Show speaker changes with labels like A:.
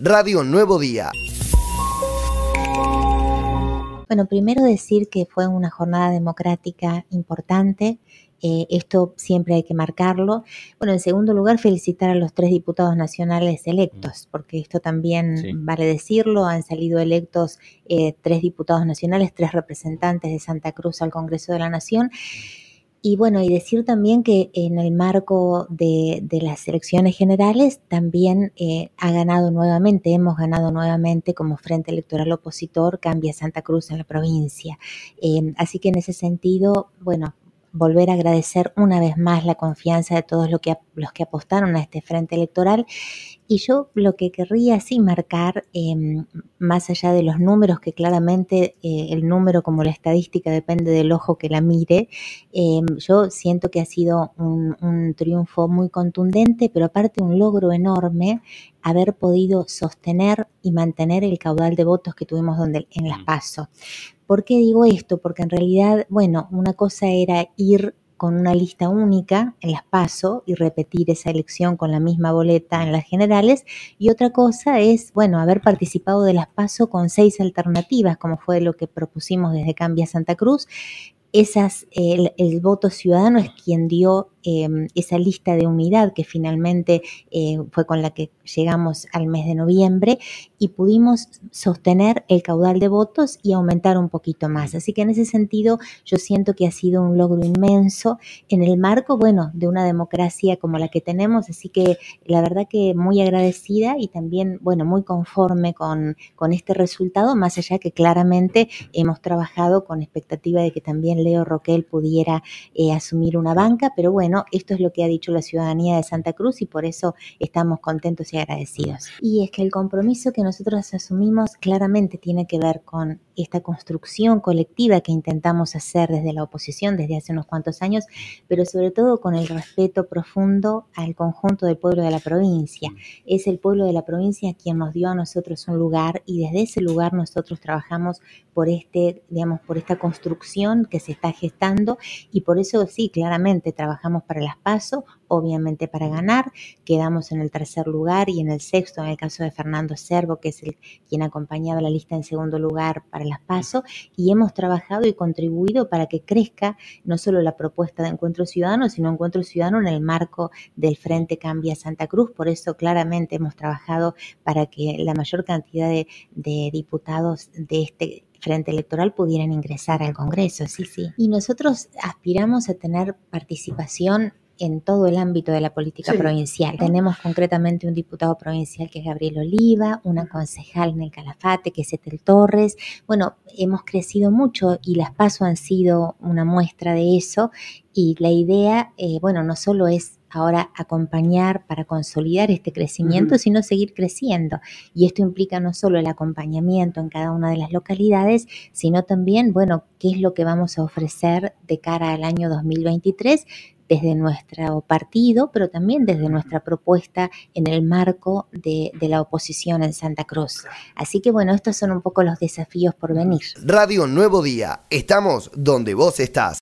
A: Radio Nuevo Día.
B: Bueno, primero decir que fue una jornada democrática importante. Eh, esto siempre hay que marcarlo. Bueno, en segundo lugar, felicitar a los tres diputados nacionales electos, mm. porque esto también vale decirlo. Han salido electos eh, tres diputados nacionales, tres representantes de Santa Cruz al Congreso de la Nación. Y bueno, y decir también que en el marco de, las elecciones generales también eh, ha ganado nuevamente, hemos ganado nuevamente como Frente Electoral Opositor Cambia Santa Cruz en la provincia. Eh, así que en ese sentido, bueno, volver a agradecer una vez más la confianza de todos los que, los que apostaron a este frente electoral. Y yo lo que querría sí marcar, em, más allá de los números, que claramente eh, el número como la estadística depende del ojo que la mire, em, yo siento que ha sido un, un triunfo muy contundente, pero aparte un logro enorme haber podido sostener y mantener el caudal de votos que tuvimos donde, en las PASO. ¿Por qué digo esto? Porque en realidad, bueno, una cosa era ir con una lista única en las PASO y repetir esa elección con la misma boleta en las generales. Y otra cosa es, bueno, haber participado de las PASO con seis alternativas, como fue lo que propusimos desde Cambia Santa Cruz. Esas, el, el voto ciudadano es quien dio Em, esa lista de unidad que finalmente eh, fue con la que llegamos al mes de noviembre y pudimos sostener el caudal de votos y aumentar un poquito más. Así que en ese sentido yo siento que ha sido un logro inmenso en el marco, bueno, de una democracia como la que tenemos. Así que la verdad que muy agradecida y también, bueno, muy conforme con, con este resultado, más allá que claramente hemos trabajado con expectativa de que también Leo Roquel pudiera eh, asumir una banca, pero bueno, esto es lo que ha dicho la ciudadanía de Santa Cruz y por eso estamos contentos y agradecidos. Y es que el compromiso que nosotros asumimos claramente tiene que ver con esta construcción colectiva que intentamos hacer desde la oposición desde hace unos cuantos años, pero sobre todo con el respeto profundo al conjunto del pueblo de la provincia. Es el pueblo de la provincia quien nos dio a nosotros un lugar y desde ese lugar nosotros trabajamos por este, digamos, por esta construcción que se está gestando y por eso sí, claramente trabajamos para las PASO, obviamente para ganar. Quedamos en el tercer lugar y en el sexto en el caso de Fernando Servo, que es el quien acompañaba la lista en segundo lugar para las PASO, y hemos trabajado y contribuido para que crezca no solo la propuesta de Encuentro Ciudadano, sino Encuentro Ciudadano en el marco del Frente Cambia Santa Cruz. Por eso claramente hemos trabajado para que la mayor cantidad de, de diputados de este frente electoral pudieran ingresar al Congreso, sí, sí. Y nosotros aspiramos a tener participación en todo el ámbito de la política provincial. Tenemos concretamente un diputado provincial que es Gabriel Oliva, una concejal en el Calafate que es Etel Torres. Bueno, hemos crecido mucho y las PASO han sido una muestra de eso y la idea, eh, bueno, no solo es ahora acompañar para consolidar este crecimiento, sino seguir creciendo. Y esto implica no solo el acompañamiento en cada una de las localidades, sino también, bueno, qué es lo que vamos a ofrecer de cara al año 2023 desde nuestro partido, pero también desde nuestra propuesta en el marco de, de, la oposición en Santa Cruz. Así que bueno, estos son un poco los desafíos por venir.
A: Radio Nuevo Día, estamos donde vos estás.